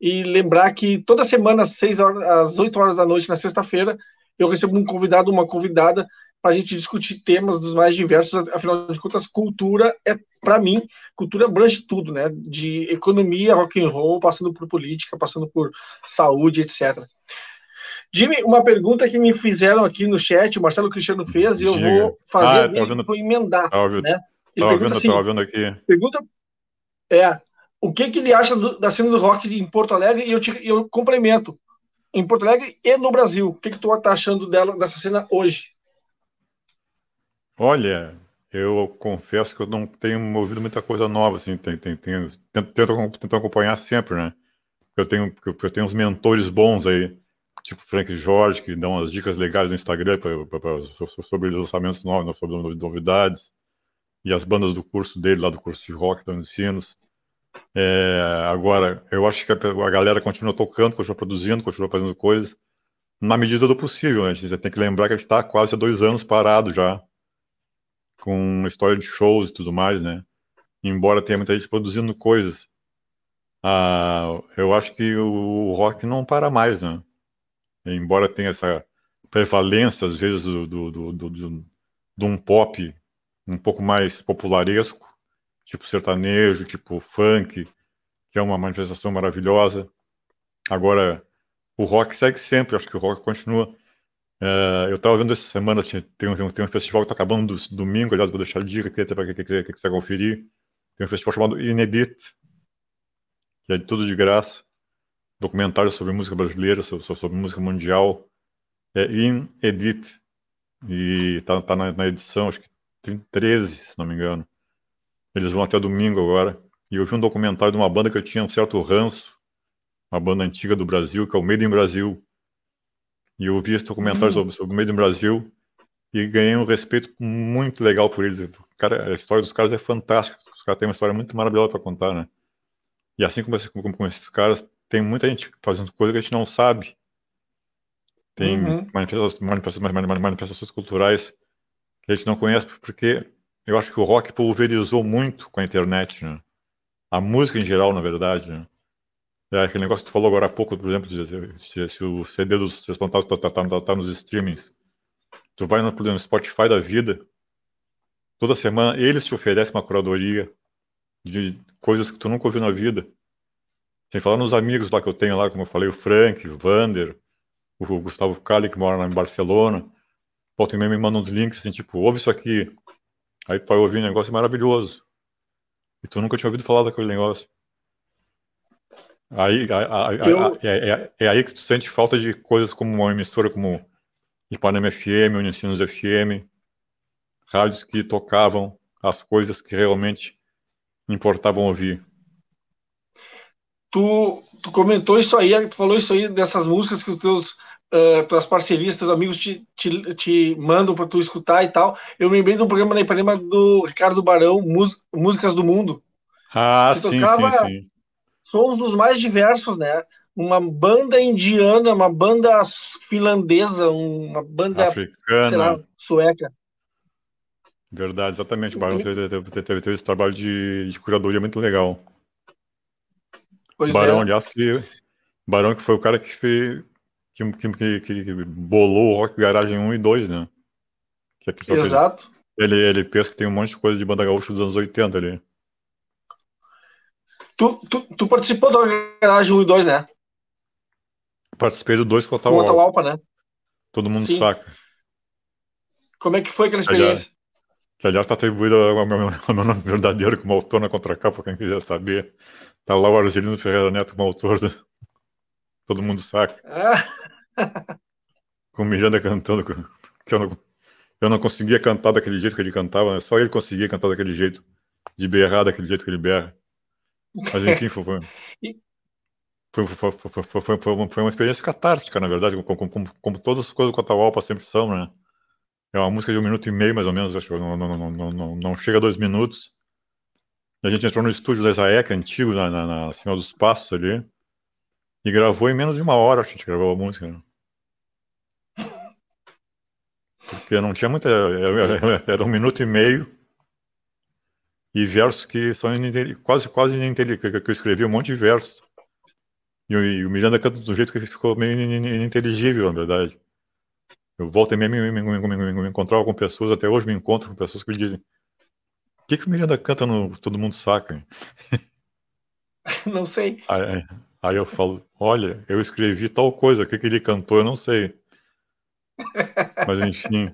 E lembrar que toda semana, às, 6 horas, às 8 horas da noite, na sexta-feira, eu recebo um convidado, uma convidada, para a gente discutir temas dos mais diversos. Afinal de contas, cultura é, para mim, cultura abrange tudo, né? De economia, rock and roll, passando por política, passando por saúde, etc. Jimmy, uma pergunta que me fizeram aqui no chat, o Marcelo Cristiano fez, e eu Diga. vou fazer ah, ouvindo, vou emendar. Tá ouvindo, né? Ele tá ouvindo, assim, ouvindo aqui. Pergunta é o que, que ele acha do, da cena do rock em Porto Alegre e eu, te, eu complemento. Em Porto Alegre e no Brasil. O que, que tu está achando dela, dessa cena hoje? Olha, eu confesso que eu não tenho ouvido muita coisa nova, assim, tem, tem, tem, tento, tento, tento acompanhar sempre, né? Eu tenho, eu tenho uns mentores bons aí, tipo Frank Jorge, que dão umas dicas legais no Instagram pra, pra, pra, sobre lançamentos novos, sobre novidades, e as bandas do curso dele, lá do curso de rock, dando ensinos. É, agora, eu acho que a, galera continua tocando, continua produzindo, continua fazendo coisas, na medida do possível. Né? A gente tem que lembrar que a gente está quase há dois anos parado já, com história de shows e tudo mais, né? Embora tenha muita gente produzindo coisas. Ah, eu acho que o rock não para mais, né? Embora tenha essa prevalência, às vezes, do, do, do, do, de um pop um pouco mais popularesco, tipo sertanejo, tipo funk, que é uma manifestação maravilhosa. Agora, o rock segue sempre, acho que o rock continua. Uh, eu estava vendo essa semana, tem, um, tem um festival que está acabando do, domingo, aliás, vou deixar a dica aqui para quem quiser, quiser conferir. Tem um festival chamado Inedit, que é de tudo de graça. Documentário sobre música brasileira, sobre, sobre música mundial. É Inedit. E está tá na, na edição, acho que 13, se não me engano. Eles vão até domingo agora. E eu vi um documentário de uma banda que eu tinha um certo ranço, uma banda antiga do Brasil, que é o Made in Brasil. E eu vi esse documentário uhum. sobre, sobre o Made in Brasil e ganhei um respeito muito legal por eles. Cara, a história dos caras é fantástica. Os caras têm uma história muito maravilhosa para contar, né? E assim como, como, como, esses caras, tem muita gente fazendo coisa que a gente não sabe. Tem uhum. manifestações, manifestações, manifestações culturais que a gente não conhece, porque eu acho que o rock pulverizou muito com a internet, né? A música em geral, na verdade, né? É aquele negócio que tu falou agora há pouco, por exemplo, de, se, se o CD dos Seus Plantados tá, tá, tá, tá, nos streamings, tu vai no, exemplo, Spotify da vida, toda semana eles te oferecem uma curadoria de coisas que tu nunca ouviu na vida. Sem falar nos amigos lá que eu tenho lá, como eu falei, o Frank, o Vander, o Gustavo Cali, que mora em Barcelona. Volta e me manda uns links assim, tipo, ouve isso aqui. Aí tu vai ouvir um negócio maravilhoso. E tu nunca tinha ouvido falar daquele negócio. Aí, Eu... é, é, é, aí que tu sente falta de coisas como uma emissora como Ipanema FM, Unicinos FM, rádios que tocavam as coisas que realmente importavam ouvir. Tu, tu comentou isso aí, tu falou isso aí dessas músicas que os teus uh, tuas parcerias, teus amigos te, te, te mandam para tu escutar e tal. Eu me lembrei do programa na Ipanema do Ricardo Barão, Músicas do Mundo. Ah, sim, sim, sim. Sons dos mais diversos, né? Uma banda indiana, uma banda finlandesa, uma banda africana, sei lá, sueca. Verdade, exatamente. O Barão teve, teve, teve, teve, esse trabalho de, de curadoria muito legal. Pois Barão, é. aliás, que Barão que foi o cara que fez, que, que, que, bolou o Rock Garagem 1 e 2, né? Que é Exato. Ele, ele pensa que tem um monte de coisa de banda gaúcha dos anos 80 ali. Tu, tu, tu participou do Rock Garagem 1 e 2, né? Participei do dois com o Atahualpa, né? Todo mundo Sim. saca. Como é que foi aquela experiência? Que, aliás, está atribuído ao meu, ao meu nome verdadeiro como autor na contracapa, quem quiser saber. Tá lá o Argelino Ferreira Neto como autor. do- Todo mundo saca. Ah, Com o Miranda cantando. Que eu, não, eu não conseguia cantar daquele jeito que ele cantava, né? só ele conseguia cantar daquele jeito. De berrar daquele jeito que ele berra. Mas enfim, foi, foi, foi, foi, foi, foi, uma, foi uma experiência catártica, na verdade, como, como, como, todas as coisas com a Atahualpa sempre são, né? É uma música de um minuto e meio, mais ou menos, acho que não, não, não, não, não, chega a dois minutos. E a gente entrou no estúdio da Isaek, antigo, na, na, na cima dos passos ali, e gravou em menos de uma hora, acho que a gente gravou a música. Né? Porque não tinha muita. Era, um minuto e meio, e versos que são quase, quase ininteligíveis, que eu escrevi um monte de versos. E, o- Miranda canta do jeito que ficou meio in- in- ininteligível, na verdade. Eu volto e me, me, me, me, encontrava com pessoas, até hoje me encontro com pessoas que me dizem: O que, que o Miranda canta no Todo Mundo Saca? hein?" não sei. Aí, aí- aí eu falo: Olha, eu escrevi tal coisa, o que, que ele cantou, eu não sei. Mas enfim.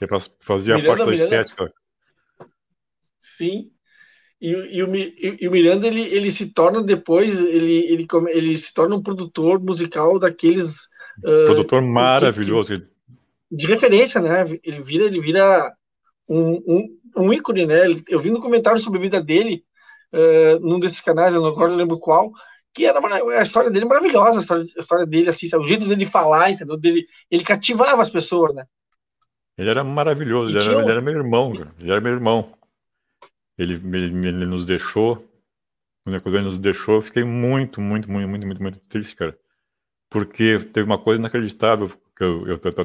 É Fazia Miranda, parte da Miranda. estética. Sim. E, o- e o, e, e o Miranda ele, ele se torna depois ele, ele, ele se torna um produtor musical daqueles ah, Produtor maravilhoso. ele- de referência, né? Ele vira ele vira um, um, um ícone, né? Eu vi no comentário sobre a vida dele ah, num desses canais, eu não agora lembro qual, que era a história dele é maravilhosa, a história, a história dele assim, sabe? o jeito dele falar, entendeu? Dele, ele cativava as pessoas, né? Ele era maravilhoso, E ele era, um- ele era meu irmão, cara. ele era meu irmão. Ele, ele, ele nos deixou, quando ele nos deixou, eu fiquei muito, muito, muito, muito, muito, muito triste, cara. Porque teve uma coisa inacreditável, que eu, eu, eu,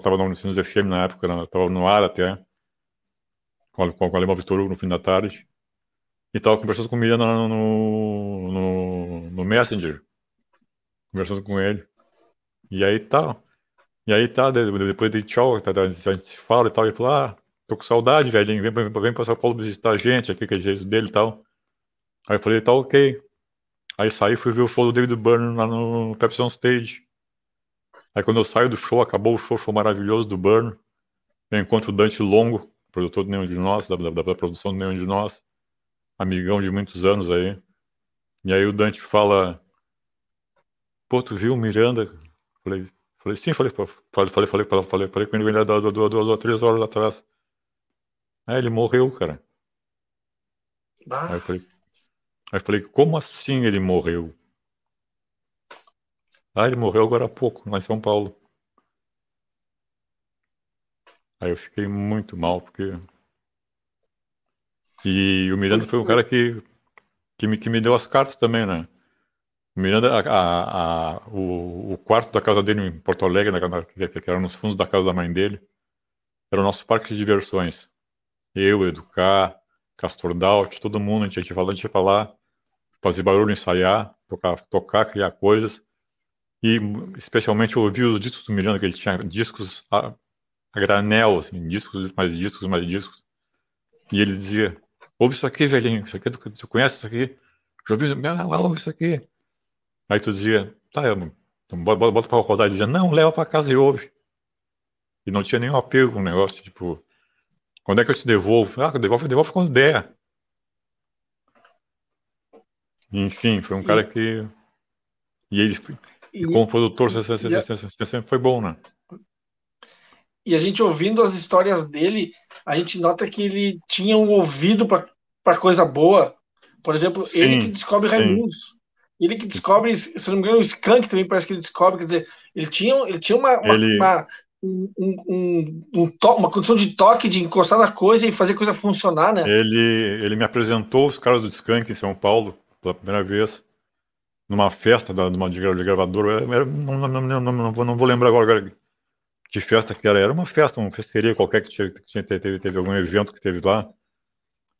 tava, no Unicinos FM na época, né? tava no ar até, com, a- com o Alemão Vitor Hugo no fim da tarde, e tava conversando com Miranda no, no, no, Messenger, conversando com ele. E aí tá, e aí tá, de- de- depois de tchau, tá, tá, a gente se fala e tal, ele falou, ah, tô com saudade, velhinho, vem, pra- vem pra São Paulo visitar a gente aqui, que é jeito dele e tal. Aí eu falei, tá ok. Aí saí e fui ver o show do David Byrne lá no Pepsi on Stage. Aí quando eu saio do show, acabou o show, show maravilhoso do Byrne. Eu encontro o Dante Longo, produtor do Nenhum de Nós, da, da, da produção do Nenhum de Nós, amigão de muitos anos aí. E aí o Dante fala, pô, tu viu o Miranda? Falei, falei sim, falei, falei, falei, falei, falei, falei, com ele há duas, duas, duas ou três horas atrás. Aí ele morreu, cara. Aí Bah, eu falei, aí eu falei, como assim ele morreu? Ah, ele morreu agora há pouco, lá em São Paulo. Aí eu fiquei muito mal, porque. E o Miranda foi um cara que, que, me, que me deu as cartas também, né? O Miranda, a, a- a- o, o quarto da casa dele em Porto Alegre, na- que era nos fundos da casa da mãe dele, era o nosso parque de diversões. Eu, Educar, Castor Daut, todo mundo, a gente ia falar, a gente ia falar, fazer barulho, ensaiar, tocar, tocar, criar coisas. E especialmente ouvir os discos do Miranda, que ele tinha discos a, a granel, assim, discos, mais discos, mais discos. E ele dizia, ouve isso aqui, velhinho, isso aqui, tu conhece isso aqui? Já ouviu? Ah, ouve isso aqui. Aí tu dizia, tá, então bota, bota, pra rodar. Ele dizia, não, leva pra casa e ouve. E não tinha nenhum apego com o negócio, tipo, quando é que eu te devolvo? Ah, devolve, devolve quando der. Enfim, foi um cara que. E ele, e, como produtor, você, você- e você- você sempre foi bom, né? E a gente ouvindo as histórias dele, a gente nota que ele tinha um ouvido para coisa boa. Por exemplo, Sim, ele que descobre sim. Raimundos. Ele que descobre, se não me engano, o Skank também parece que ele descobre. Quer dizer, ele tinha, ele tinha uma, uma, Ele- uma, um, um, um to- uma condição de toque, de encostar na coisa e fazer a coisa funcionar, né? Ele, ele me apresentou os caras do Skank em São Paulo pela primeira vez, numa festa da, de, gra- de gravador. Era- não, não, não, não, não vou, não vou lembrar agora que festa que era. Era uma festa, uma festeria qualquer que tinha, que tinha teve, teve algum evento que teve lá.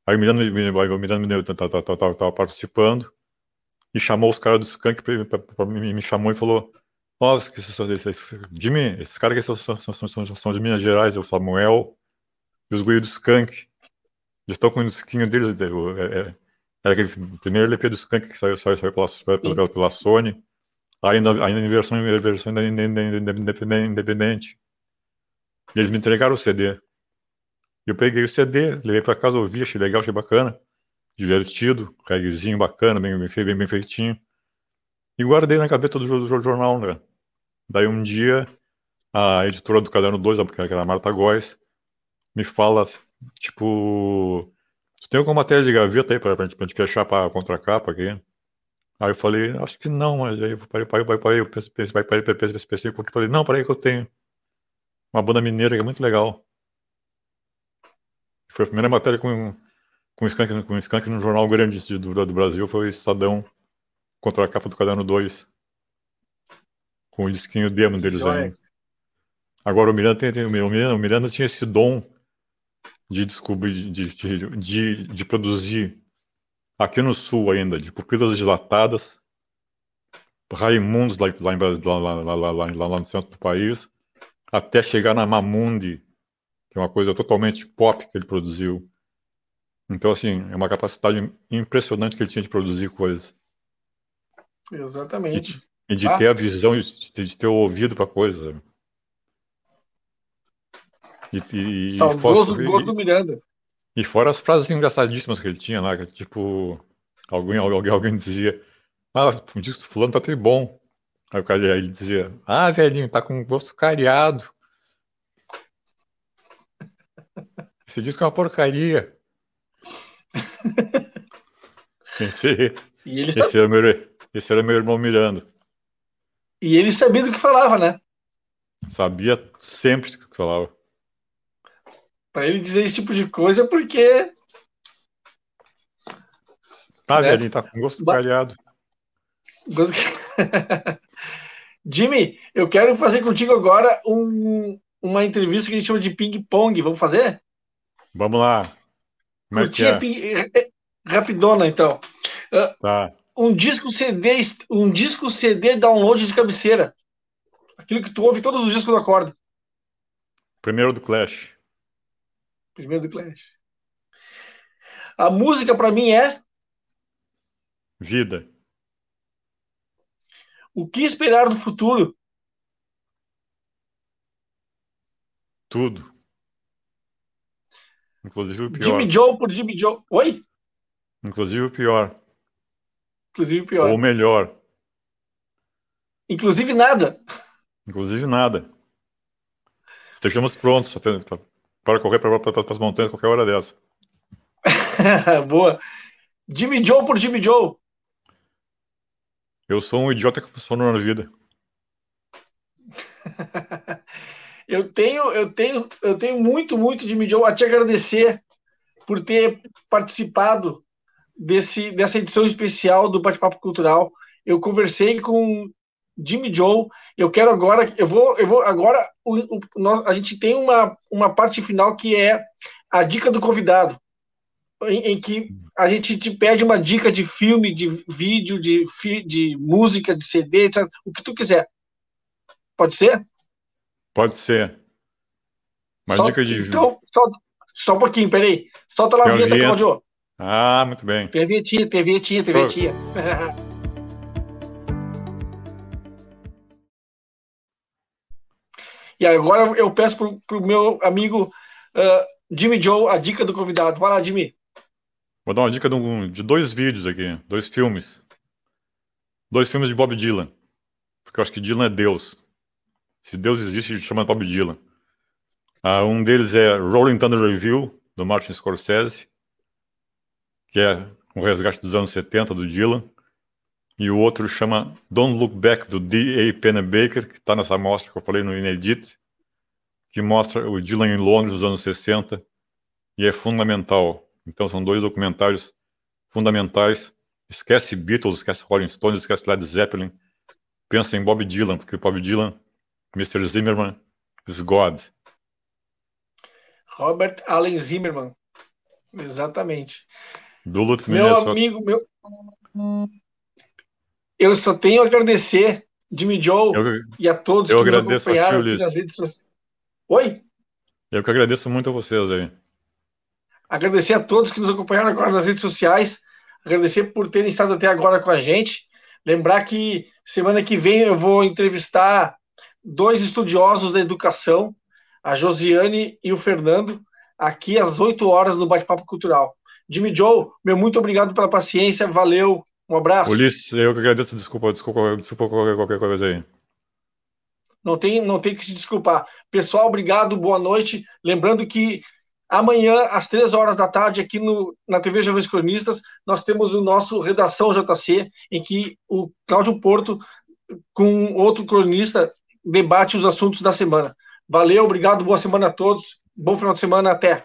Aí o Miranda, o Miranda me deu- tava, tava- tava- tava participando e chamou os caras do Skank, me, me chamou e falou: Ó, oh, Jimmy, esses caras aqui são, são, são, são, de Minas Gerais, é o Samuel e os guias do Skank. Eles estão com o disquinho deles, é, é, Era aquele primeiro LP do Skank que saiu, saiu, saiu pela, pela, pela, Sony, ainda, ainda em versão, versão independente. Eles me entregaram o CD. Eu peguei o CD, levei para casa, ouvi, achei legal, achei bacana, divertido, reggaezinho bacana, bem, bem, bem, feitinho. E guardei na gaveta do, do, jornal, né? Daí um dia, a editora do Caderno 2, que era a Marta Góes, me fala, tipo, tu tem alguma matéria de gaveta aí pra, pra, pra gente fechar pra contracapa aqui? Aí eu falei, acho que não, mas aí eu parei, parei, parei, parei, eu pensei, pensei, pensei, pensei, pensei, porque falei, não, peraí que eu tenho. Uma banda mineira que é muito legal. Foi a primeira matéria com, com skunk, com skunk no jornal grande do, do Brasil, foi Estadão, contra a capa do Caderno 2. Com o disquinho demo deles aí. Agora o Miranda, tem, tem, o, Miranda, o Miranda tinha esse dom de descobrir, de, de, de, de, produzir aqui no sul ainda, de pupilas dilatadas, Raimundos lá, lá, lá, lá, lá no centro do país, até chegar na Mamundi, que é uma coisa totalmente pop que ele produziu. Então, assim, é uma capacidade impressionante que ele tinha de produzir coisas. Exatamente. E, e de ah. ter a visão, de, de ter o ouvido para coisa. E, e, Saudoso e, Gordo Miranda. E fora as frases engraçadíssimas que ele tinha lá, que, tipo, alguém, alguém, alguém dizia, ah, o disco do fulano tá até bom. Aí o cara ele dizia, ah, velhinho, tá com gosto cariado. Esse disco é uma porcaria. esse, esse, era meu, esse era meu irmão Miranda. E ele sabia do que falava, né? Sabia sempre do que falava. Pra ele dizer esse tipo de coisa, porque. Ah, né? velhinho, tá com gosto ba... calhado. Gosto... Jimmy, eu quero fazer contigo agora um, uma entrevista que a gente chama de ping-pong. Vamos fazer? Vamos lá. Como é que é? Ping... Rapidona, então. Uh, tá. Um disco CD, um disco CD download de cabeceira. Aquilo que tu ouve todos os discos do acorda. Primeiro do Clash. Primeiro do Clash. A música para mim é vida. O que esperar do futuro? Tudo. Inclusive o pior. Jimmy Joe por Jimmy Joe. Oi? Inclusive o pior. Inclusive o pior. Ou melhor. Inclusive nada. Inclusive nada. Estejamos prontos para correr para as montanhas qualquer hora dessa. Boa. Jimmy Joe por Jimmy Joe. Eu sou um idiota que funciona na vida. eu tenho, eu tenho, eu tenho muito, muito Jimmy Joe a te agradecer por ter participado desse, dessa edição especial do Bate-Papo Cultural. Eu conversei com Jimmy Joe. Eu quero agora, eu vou, eu vou agora. O, o, a gente tem uma, uma parte final que é a dica do convidado, em, em, que a gente te pede uma dica de filme, de vídeo, de, de música, de CD, etc, o que tu quiser. Pode ser? Pode ser. Uma só, dica de. Então, só, só um pouquinho, peraí. Solta lá a vinheta, Claudio. Ah, muito bem. Tem a vinhetinha, E agora eu peço para o meu amigo uh, Jimmy Joe a dica do convidado. Vai lá, Jimmy. Vou dar uma dica de, um, de, dois vídeos aqui, dois filmes. Dois filmes de Bob Dylan. Porque eu acho que Dylan é Deus. Se Deus existe, ele chama Bob Dylan. Uh, um deles é Rolling Thunder Review, do Martin Scorsese, que é um resgate dos anos 70 do Dylan e o outro chama Don't Look Back, do D.A. Pennebaker, que está nessa amostra que eu falei no Inedit, que mostra o Dylan em Londres dos anos 60, e é fundamental. Então são dois documentários fundamentais. Esquece Beatles, esquece Rolling Stones, esquece Led Zeppelin. Pensa em Bob Dylan, porque Bob Dylan, Mr. Zimmerman, is God. Robert Allen Zimmerman. Exatamente. Meu Minnesota. amigo, meu eu só tenho a agradecer, Jimmy Joe, eu, e a todos eu que agradeço nos acompanharam aqui nas redes Oi? Eu que agradeço muito a vocês aí. Agradecer a todos que nos acompanharam agora nas redes sociais. agradecer por terem estado até agora com a gente. Lembrar que semana que vem eu vou entrevistar dois estudiosos da educação, a Josiane e o Fernando, aqui às 8 horas no Bate-Papo Cultural. Jimmy Joe, meu muito obrigado pela paciência, valeu, um abraço. Ulisses, eu que agradeço, desculpa, desculpa, desculpa qualquer, qualquer coisa aí. Não tem, não tem que se desculpar. Pessoal, obrigado, boa noite. Lembrando que amanhã, às três horas da tarde, aqui no, na TV Jovens Cronistas, nós temos o nosso Redação JC, em que o Cláudio Porto, com outro cronista, debate os assuntos da semana. Valeu, obrigado, boa semana a todos. Bom final de semana, até.